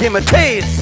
Give me a taste.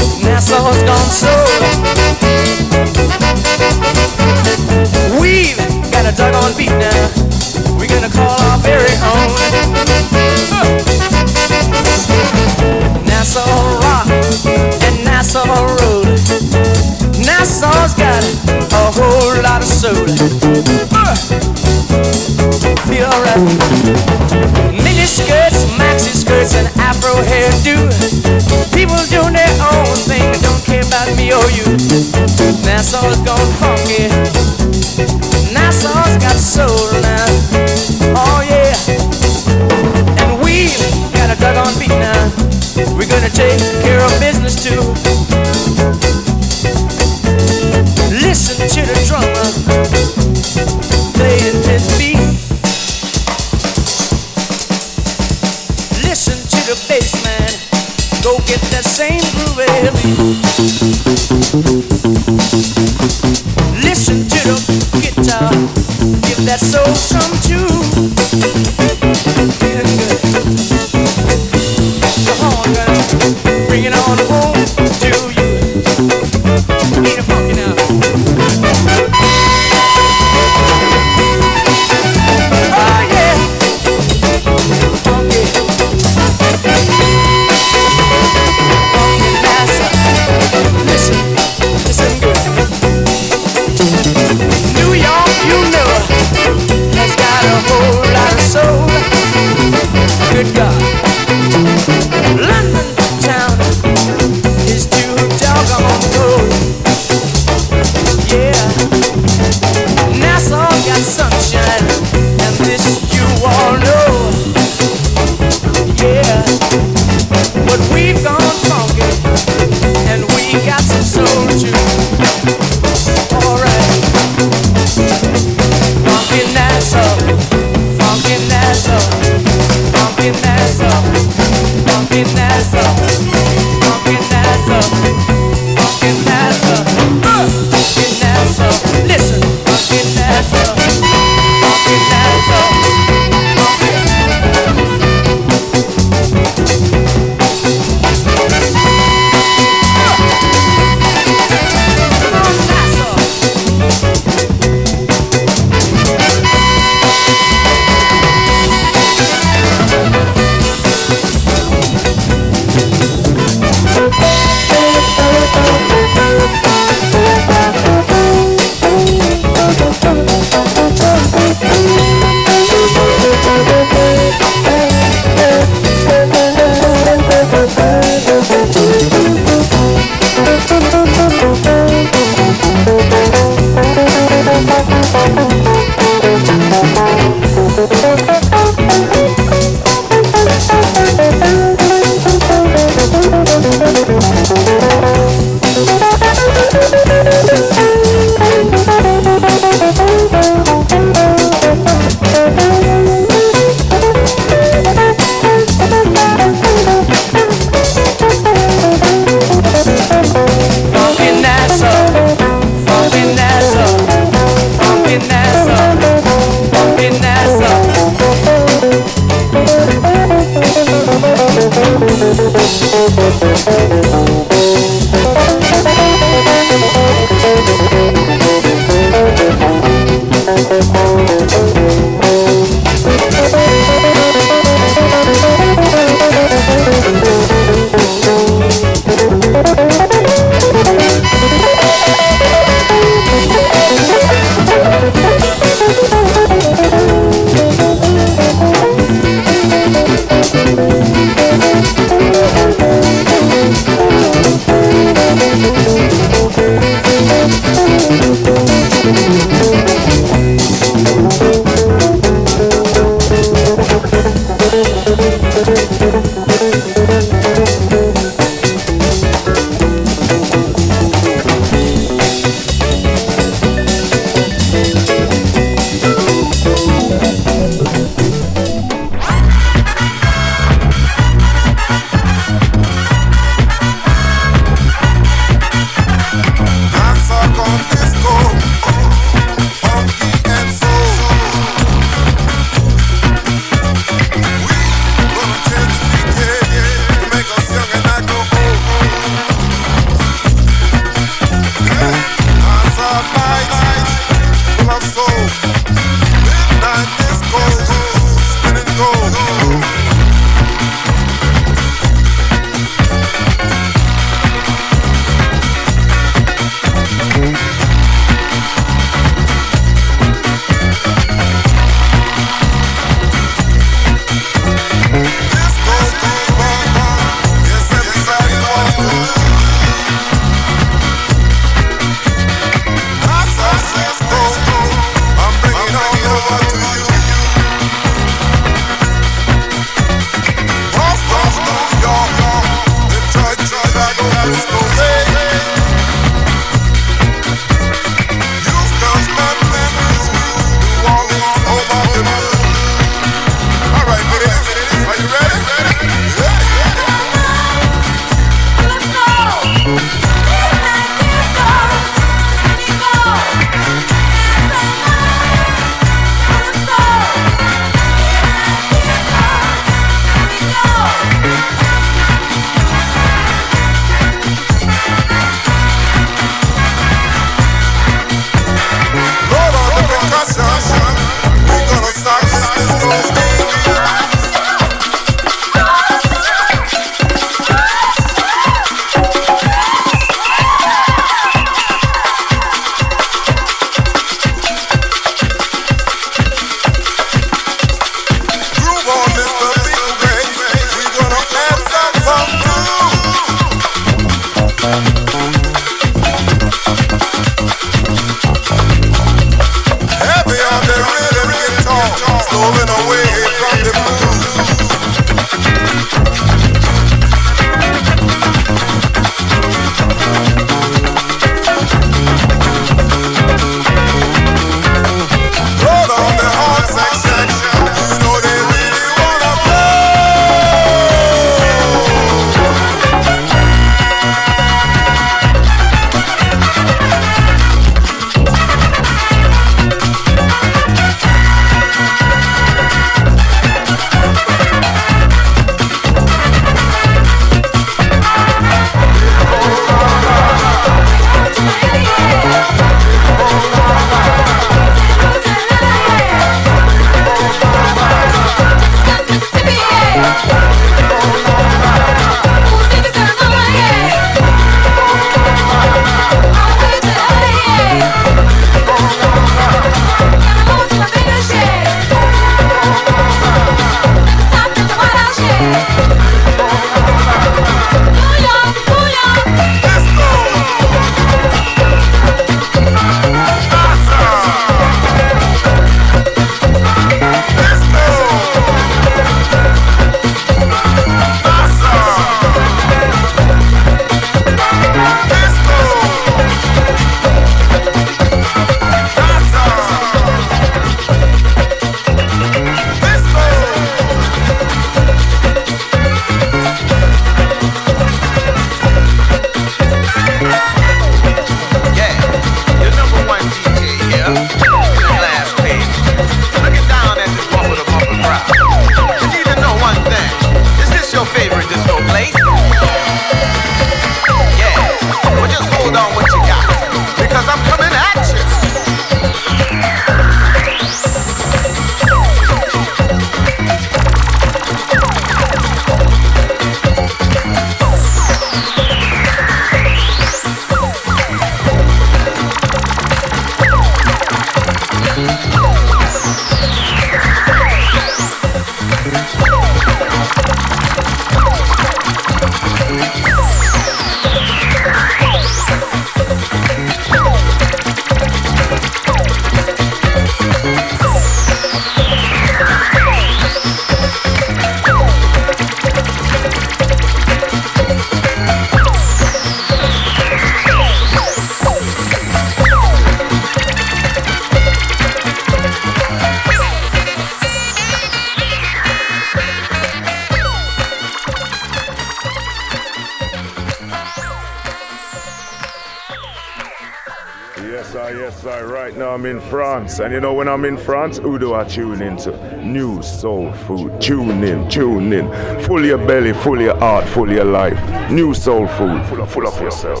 France. And you know, when I'm in France, who do I tune into? New soul food. Tune in, tune in. Full your belly, full your heart, full your life. New soul food, full of, full of yourself.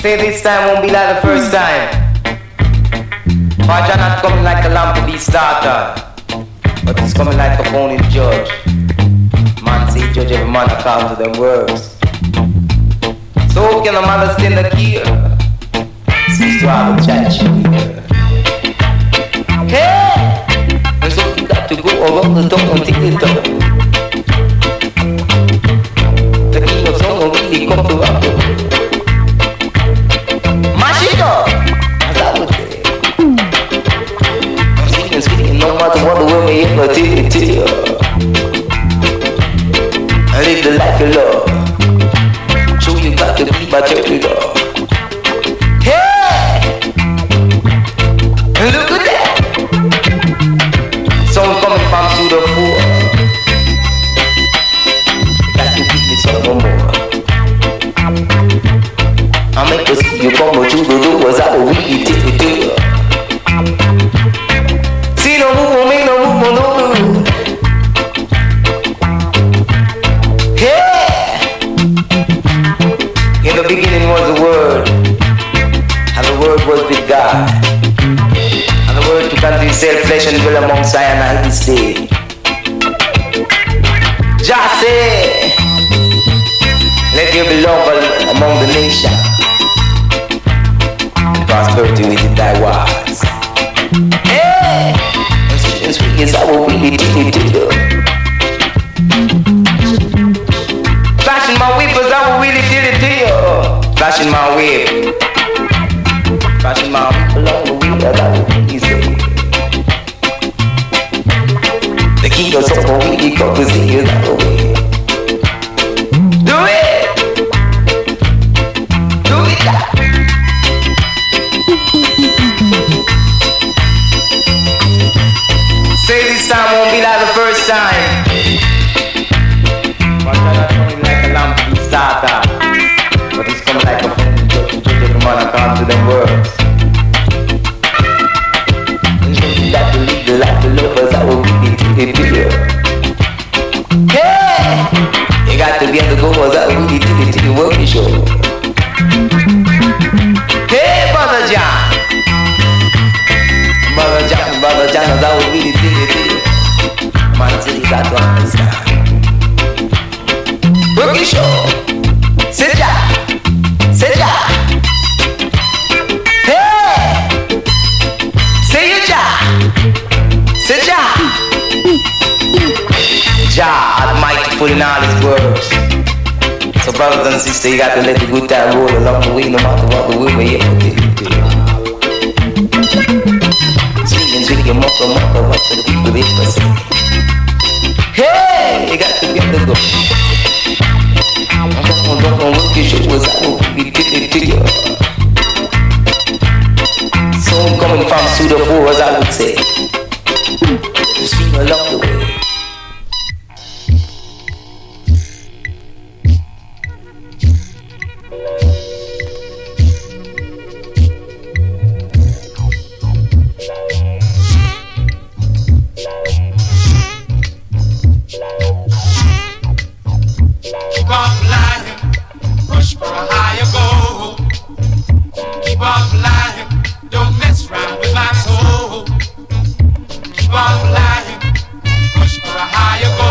Say this time won't be like the first time. Fire not coming like a lamp to be started, but it's coming like a phone in judge. Man say judge every man according to them words que no mames tiene aquí. Si suave, chachita. Hey! Eu sou cuidado, tu go, eu vou, eu tô contigo, então. Daqui eu sou um vídeo, como tu? with that word. a higher goal.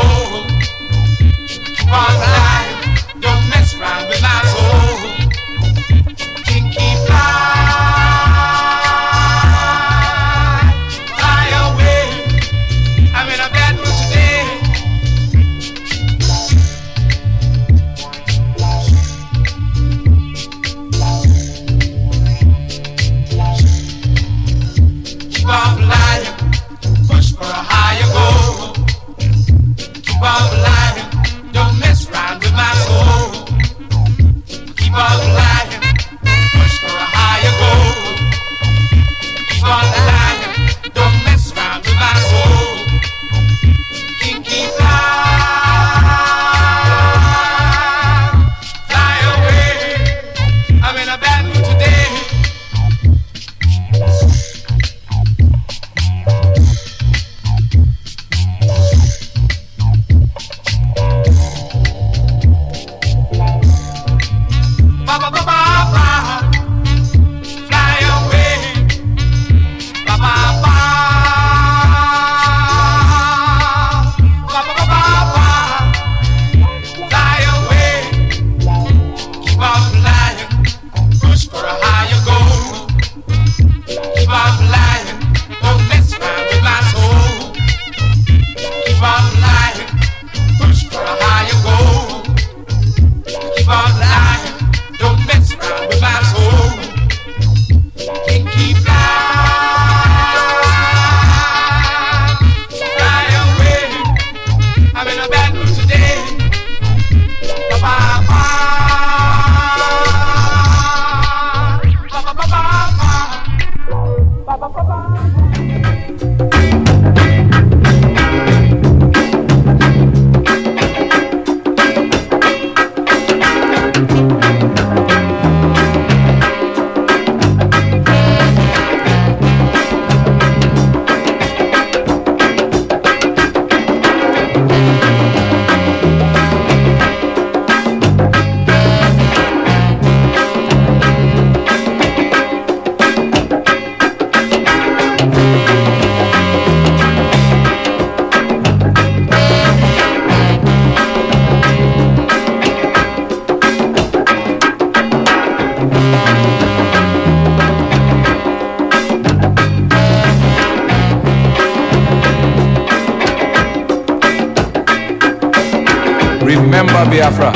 Biafra.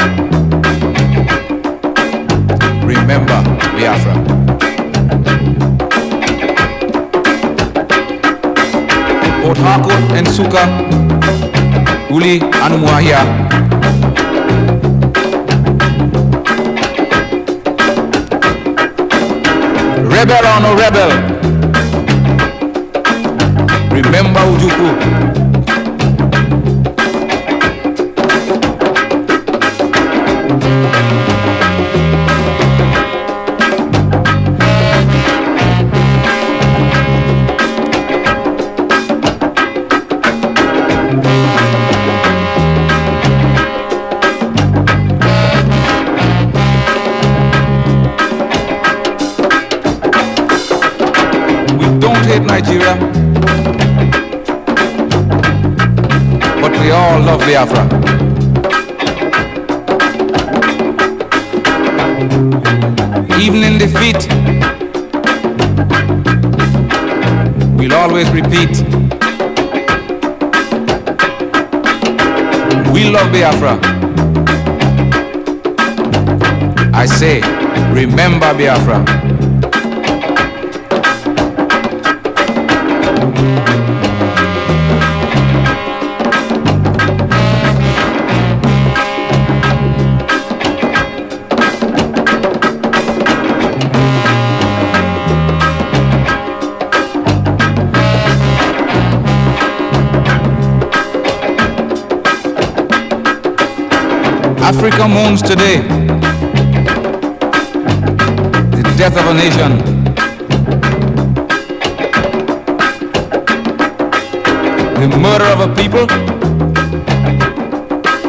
Remember Biafra. Port Harcourt and Suka, Uli Anumuahia. Rebel or no rebel, remember Ujuku. Biafra. Even in defeat, we'll always repeat. We love Biafra. I say, remember Biafra. Africa mourns today the death of a nation. The murder of a people,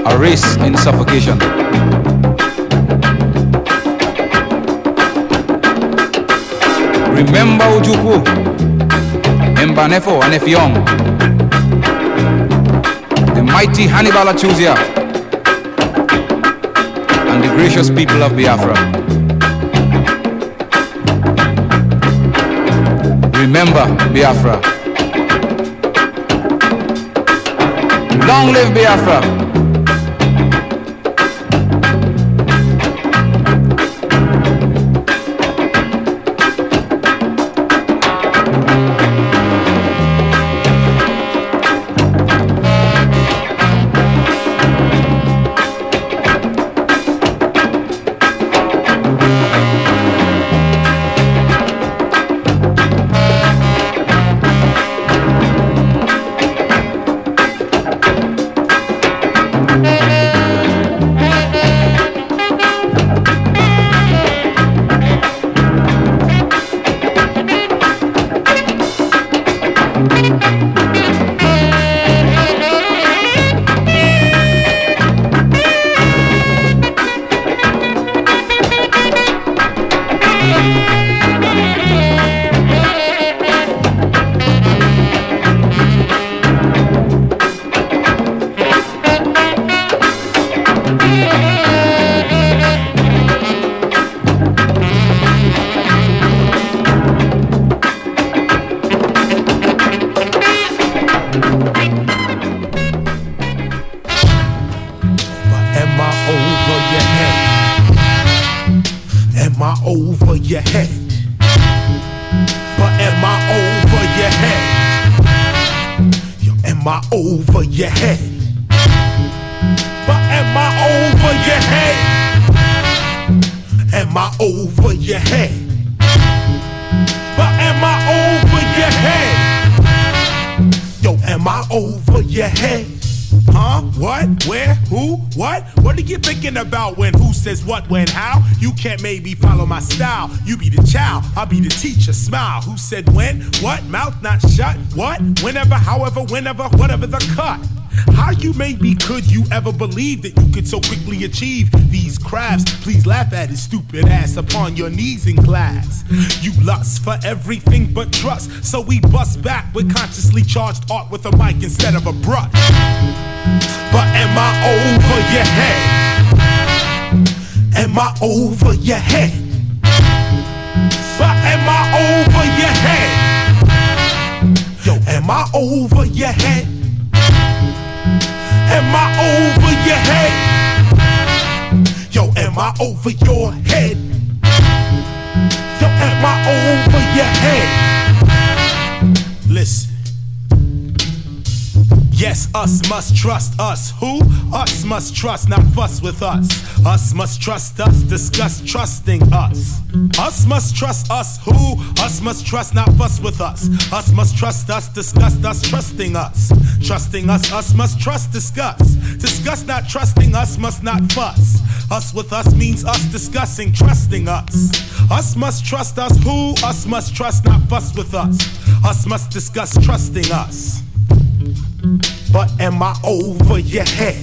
a race in suffocation. Remember Ojukwu, Mbanefo and Effiong, the mighty Hannibal Achuzia, the gracious people of Biafra. Remember Biafra. Long live Biafra. your head? Am I over your head? But am I over your head? Yo, am I over your head? Huh? What? Where? Who? What? What are you thinking about when who says what, when, how? You can't maybe follow my style. You be the child, I'll be the teacher. Smile. Who said when? What? Mouth not shut? What? Whenever, however, whenever, whatever the cut. How you maybe could you ever believe that you could so quickly achieve these crafts? Please laugh at his stupid ass upon your knees in class. You lust for everything but trust, so we bust back with consciously charged art with a mic instead of a brush. But am I over your head? Am I over your head? But am I over your head? Yo, am I over your head? Am I over your head? Yo, am I over your head? Yo, am I over your head? Yes, us must trust us. Who? Us must trust, not fuss with us. Us must trust us, discuss trusting us. Us must trust us. Who? Us must trust, not fuss with us. Us must trust us, discuss us, trusting us. Trusting us, us must trust, discuss. Discuss not trusting us, must not fuss. Us with us means us discussing, trusting us. Us must trust us. Who? Us must trust, not fuss with us. Us must discuss trusting us. But am I over your head?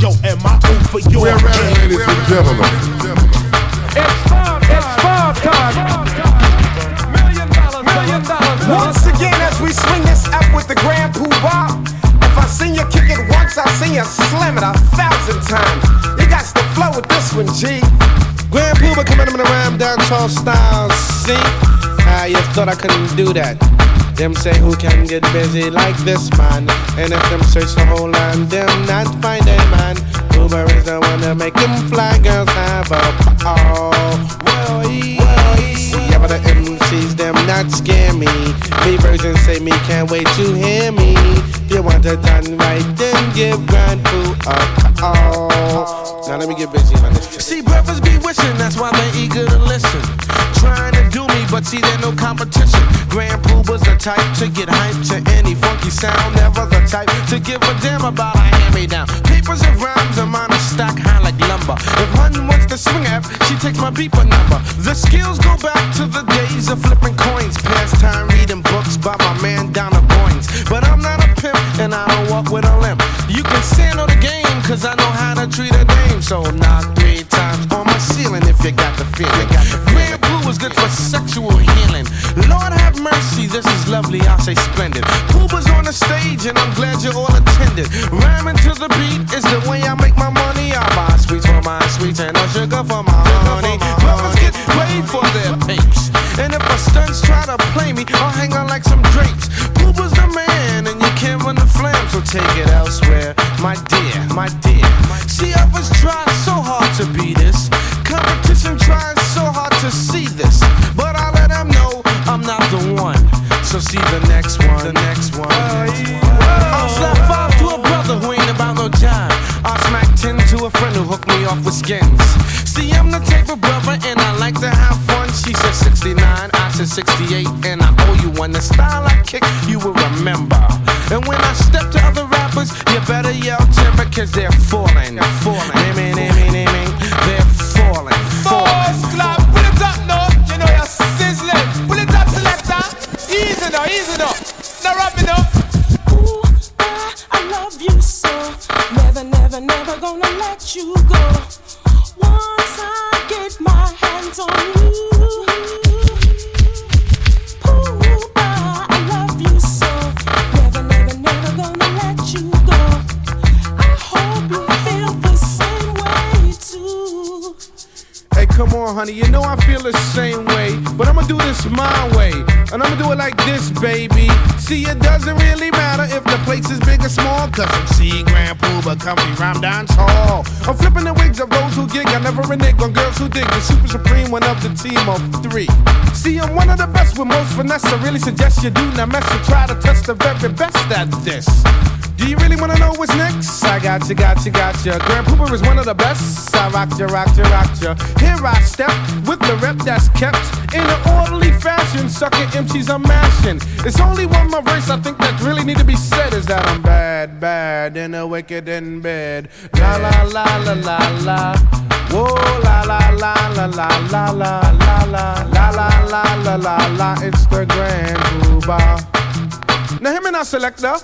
Yo, am I over your We're head? ready, ladies and gentlemen. It's farm time. It's farm time. Million dollars, million dollars. Once again, as we swing this up with the Grand Puba. If I seen you kick it once, I seen you slam it a thousand times. You got to flow with this one, G. Grand Puba coming in the rhyme dancehall style. See? Ah, you thought I couldn't do that. Them say who can get busy like this man. And if them search the whole land, them not find a man. Uber is the one to make them fly girls have a oh. Well, yeah, but the MCs them not scare me. Me version say me can't wait to hear me. If You want it done right, then give Grand Poo a call. Now let me get busy on this. See, brothers be wishing, that's why they eager to listen. Trying to do me, but see, there's no competition. Grand Puba's the type to get hyped to any funky sound. Never the type to give a damn about a hand me down. Papers and rhymes are mine, a stack high like lumber. If one wants to swing at, she takes my beeper number. The skills go back to the days of flipping coins. Past time reading books by my man Donald Goines. But I'm not a pimp, and I don't walk with a limp. You can stand on the game, cause I know how to treat a dame. So knock three times on my ceiling if you got the feeling. Grand Poo is good for sexual healing. Lord have mercy, this is lovely, I say splendid. Puba's on the stage, and I'm glad you all attended. Rhyming to the beat is the way I make my money. I buy sweets for my sweets and no sugar for my honey. Brothers get paid for their papes. And if my stunts try to play me, I'll hang on like some drapes. Puba's the man, and you can't run the flam, so take it elsewhere. My dear, my dear. Be this. Competition tries so hard to see this. But I let them know I'm not the one. So see the next one, the next one. I'll slap five to a brother who ain't about no time. I'll smack ten to a friend who hooked me off with skins. See, I'm the type of brother and I like to have fun. She said 69, I said 68, and I owe you one. The style I kick, you will remember. And when I step to other rappers, you better yell timber, cause they're falling, they're falling. See, it doesn't really matter if the place is big or small, cause I'm C Grand Puba Company Rhyme Dance Hall. I'm flipping the wigs of those who gig. I never renege on girls who dig. The super supreme one of the team of three. See, I'm one of the best with most finesse. I really suggest you do not mess or try to test the very best at this. Do you really wanna know what's next? I got you, got you, got you. Grand Puba is one of the best. I rock you, rock you, rock you. Here I step with the rep that's kept in an orderly fashion. Sucking MCs, I'm mashing. It's only one more verse I think that really need to be said is that I'm bad, bad. and the wicked in bed. La la la la la la. Whoa la la la la la la la la la la la la la la. It's the Grand Puba. Now him and our selector,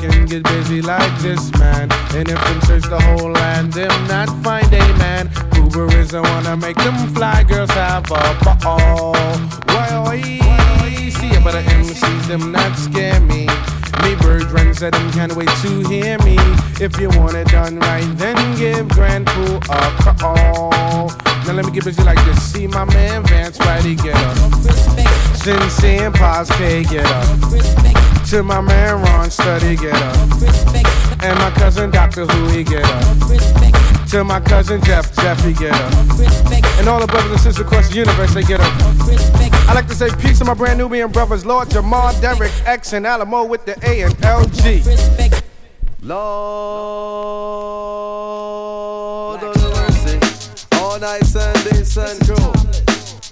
can get busy like this man? And if them search the whole land, them not find a man. Uber is the to make them fly girls have a ball. Why, see about the MCs, them not scare me. Me bird runs at them can't wait to hear me. If you want it done right, then give Grand Poo a call. Now let me get busy like this. See my man Vance Whitey get up. Sin Sin Paz K get up. To my man Ron Study get up. And my cousin Who he get up. To my cousin Jeff Jeffy get up. And all the brothers and sisters across the universe they get up. I like to say peace to my brand new Nubian brothers, Lord Jamal, Derek, X, and Alamo with the A and LG. Lord of mercy. All night Sunday, sun crew.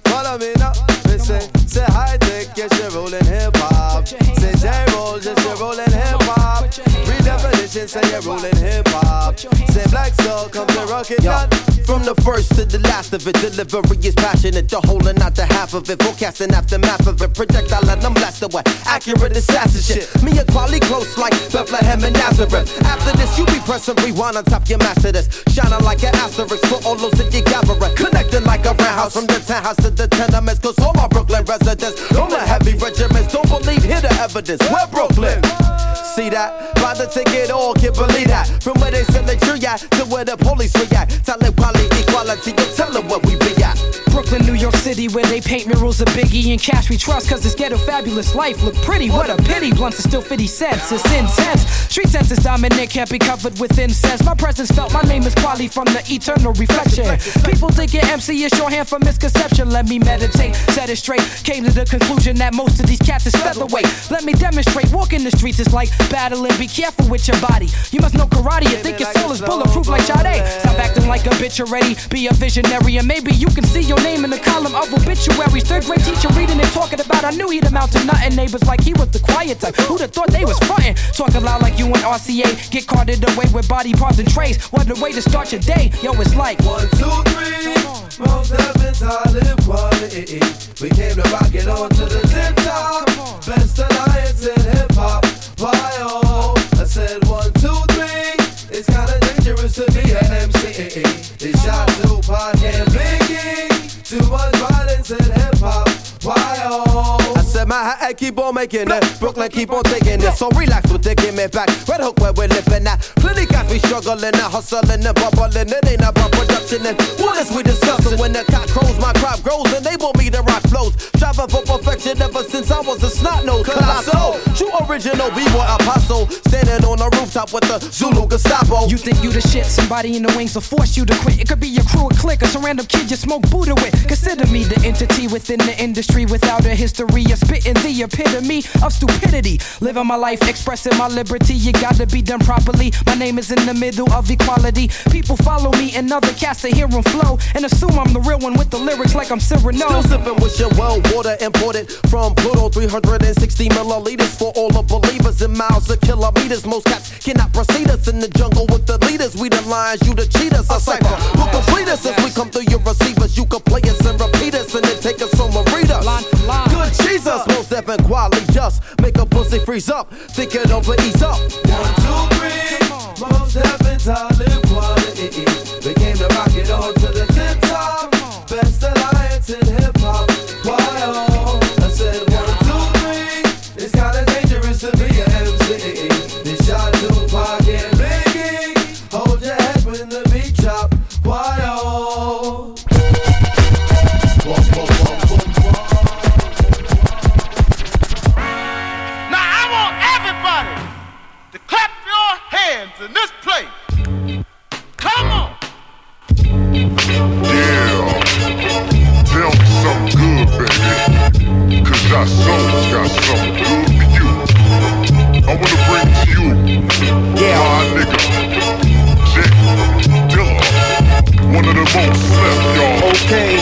Follow me now. Listen, say Hi-Tek, yes, you're rolling hip hop. Say J roll, yes, you're rolling hip hop. Redefinition, say you're rolling hip hop. Say black soul, come to rock it down. From the first to the last of it, delivery is passionate. The whole and not the half of it. Forecasting aftermath of it. Projectile and I'm blasted with accurate assassin shit. Me and quality close like Bethlehem and Nazareth. After this, you be pressing rewind on top your master this. Shining like an asterisk for all those that you gather. Connecting like roundhouse from the townhouse to the tenements. Cause all my Brooklyn residents, all the heavy regiments, don't believe, hear the evidence. We're Brooklyn. See that? Buy the ticket, all can't believe that. From where they send the tree at to where the police react. Tell it quality, equality, you tell them what we Brooklyn, New York City, where they paint murals of Biggie and Cash we trust, cause this ghetto fabulous life look pretty. What a pity, blunts are still 50 cents, it's intense. Street sense is dominant, can't be covered with incense. My presence felt, my name is Kweli from the eternal reflection. People think your MC is shorthand for misconception. Let me meditate, set it straight. Came to the conclusion that most of these cats is featherweight. Let me demonstrate, walking the streets is like battling, be careful with your body. You must know karate, you think your soul is bulletproof like Sade. Stop acting like a bitch already, be a visionary, and maybe you can see your name in the column of obituaries. Third grade teacher reading and talking about, I knew he'd amount to nothing. Neighbors like he was the quiet type. Who'd have thought they was frontin'? Talking loud like you and RCA, get carted away with body parts and trays. What a way to start your day, yo, it's like One, two, three. Most heavens, I live. We came to rock it on to the tip top. Best alliance in hip hop. Why oh? I said one, two, three. It's kinda dangerous to be an MC. It's shot Tupac and Biggie towards violence and hip hop. Why? I said my head keep on making it. Brooklyn keep on taking it. So relax with the give me back. Red Hook where we're living at. Plenty guys we struggling and hustling and bubbling. It ain't about production and what is we discussing? When the cock crows, my crop grows and they want me to rock flows. Striving for perfection ever since I was a snot nose. Colossal, true original B-boy apostle. Standing on the rooftop with the Zulu Gestapo. You think you the shit, somebody in the wings will force you to quit. It could be your crew, a clique, or some random kid you smoke Buddha with. Consider me the entity within the industry without a history of spitting the epitome of stupidity. Living my life, expressing my liberty, you gotta be done properly. My name is in the middle of equality. People follow me and other cats to hear 'em flow and assume I'm the real one with the lyrics like I'm Cyrano. Still sipping with your well water imported from Pluto 360 milliliters for all the believers in miles of kilometers. Most cats cannot proceed us in the jungle with the leaders. We the lions, you the cheaters. A cipher who complete us as we come through your receivers. You can play us and repeat us and then take us on and read us. Good Jesus, most definite quality just make a pussy freeze up. Think it over, ease up. One, two, three. Most heavens, I live quality. To rock it on to the Cause souls got something good for you. I wanna bring to you yeah. my nigga, J Dilla. One of the most slept, y'all. Okay.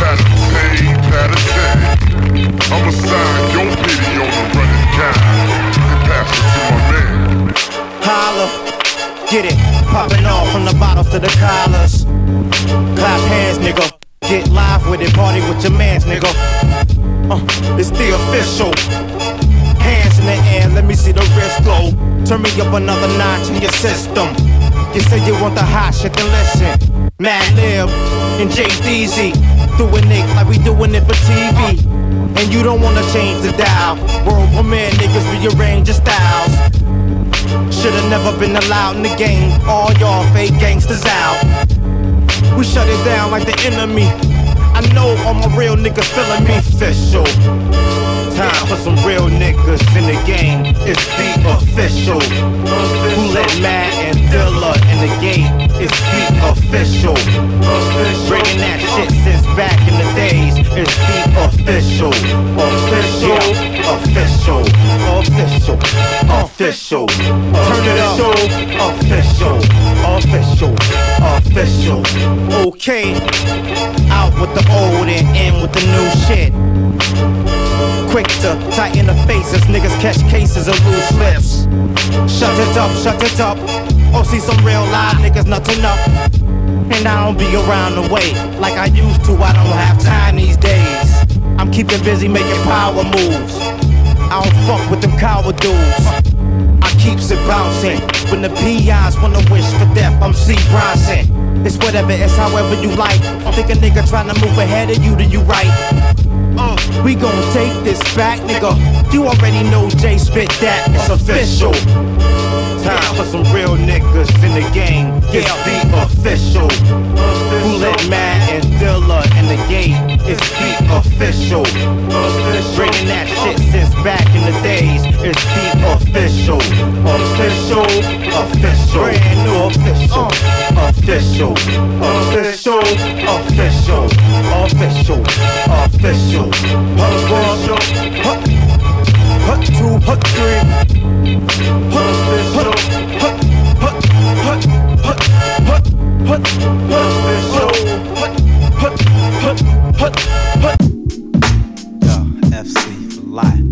Patatay, patatay. I'ma sign your video on the running guy and pass it to my man. Holla. Get it, popping off from the bottles to the collars. Clap hands, nigga. Get live with it, party with your mans, nigga. Uh, it's the official. Hands in the air, let me see the wrist go. Turn me up another notch in your system. You say you want the hot shit, then listen. Madlib and JDZ doing it like we doing it for TV. And you don't wanna change the dial. World premiere niggas rearrange your styles. Should've never been allowed in the game. All y'all fake gangsters out. We shut it down like the enemy. I know all my real niggas feeling me official. Time for some real niggas in the game. It's the official. Who let Matt and Dilla in the game? It's the official. Bringing that shit since back in the days. It's the official. Official. Official. Official. Official. Turn it up. Official. Official. Official. Okay. Out with the old and in with the new shit. Quick to tighten the faces, niggas catch cases of loose lips. Shut it up, shut it up. Oh, see some real live niggas nothing up. And I don't be around the way like I used to. I don't have time these days. I'm keeping busy making power moves. I don't fuck with them coward dudes. I keeps it bouncing. When the PIs wanna wish for death, I'm C. Bronson. It's whatever, it's however you like. Think a nigga trying to move ahead of you, do you right? Uh, we gon' take this back, nigga. You already know Jay spit that. It's official. Time for some real niggas in the game. It's the official. Who let Matt and Dilla the gate? It's the official. Bringing that shit since back in the days. It's the official. Official. Official. Brand new official. Official. Official. Official. Official. Official. Hut one. Hut. Hut two. Hut three. Hut. Hut. Hut. Hut. Hut. Hut. Hut. Hut. Hut. Hut. Hut. Hut. Hut. Yo, FC for life.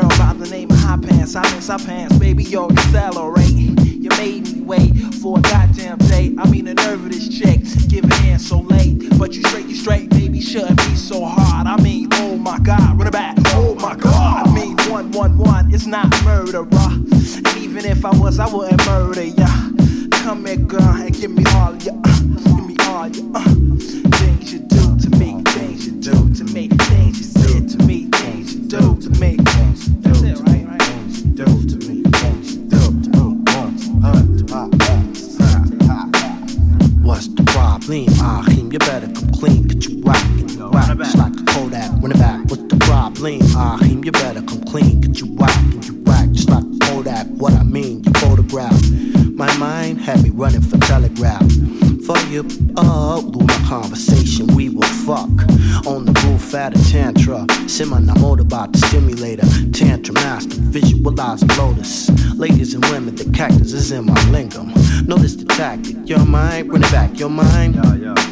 Girl by the name of Hot Pants. I miss Hot Pants, baby, yo, accelerate. You made me wait for a goddamn day. I mean, the nerve of this chick, giving in so late. But you straight, you straight, baby, shouldn't be so hard. I mean, oh my god, run it back, oh my god. I mean, one, one, one, it's not murder, And even if I was, I wouldn't murder ya. Come here, girl, and give me all ya, uh, give me all ya, uh. Tactic, your mind, bring it back, your mind. Yeah, yeah.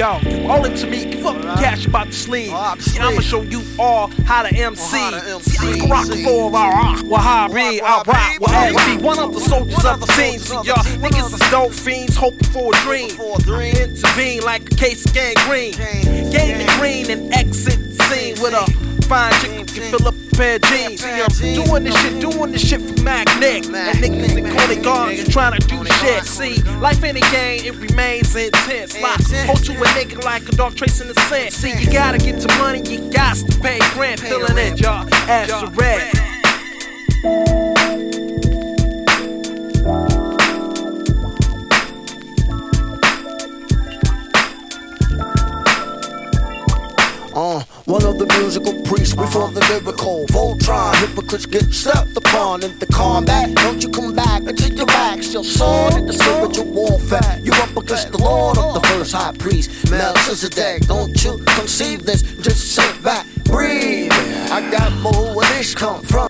Yo, you owe it to me. Give up the cash about the sleeve. Yeah, I'ma show you all how to MC. See, I can rock for I rock. Well, how I read, I rock. Well, be one of the soldiers of the scene. See, y'all niggas is dope fiends hoping for a dream. Intervene like a case of gangrene. The green and exit the scene with a fine chick who can fill up pair of jeans. See, I'm doing this shit, doing this shit for Mac Nick. And niggas in Conant Gardens trying to do shit. See, life in a game, it remains intense. Like, hold to a nigga like a dog tracing the scent. See, you gotta get to money, you got to pay rent. Filling in, y'all, as a red. One of the musical priests, we form the lyrical Voltron. Hypocrites get stepped upon in the combat. Don't you come back until your back's your sword in the spiritual warfare. You up against the Lord of the first high priest, Melchizedek. Don't you conceive this? Just sit back, breathe. I got more where this come from.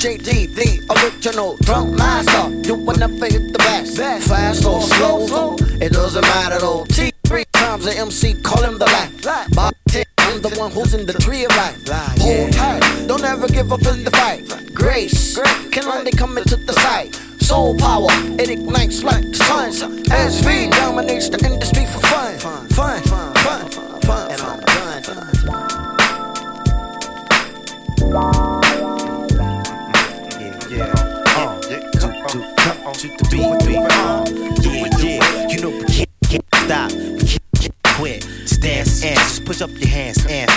JD, the original drum master. You wanna fade the best, fast or slow. It doesn't matter though. Three times the MC, call him the last. Bob I'm the one who's in the tree of life. Hold tight, don't ever give up in the fight. Grace can only come into the sight. Soul power, it ignites like the sun. SV dominates the industry for fun. Fun, fun, fun, fun, fun. And I'm done. Yeah, uh, to, to, come to the beat, beat, uh,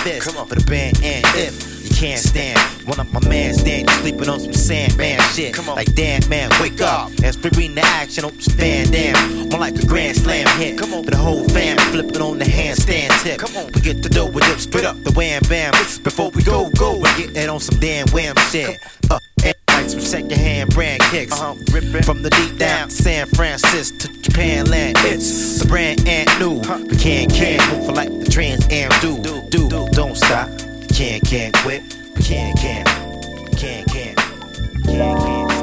hands and fists for the band. And if you can't stand, one of my mans stand sleeping on some sandman shit. Come on. Like damn man, wake up. As we bring the action, don't stand damn. More like a grand slam hit. Come on, for the whole fam flipping on the handstand tip. Come on, we get the dough with it straight up the wham bam. Before we go, go, we get it on some damn wham shit. Uh, and some secondhand brand kicks. Uh-huh, From the deep down San Francisco to Japan land. It's the brand and new. We can't, can't move for like the trans am do. Do, don't stop. Can't, can't quit. We can't, can't. Can't, can't. Can't, can't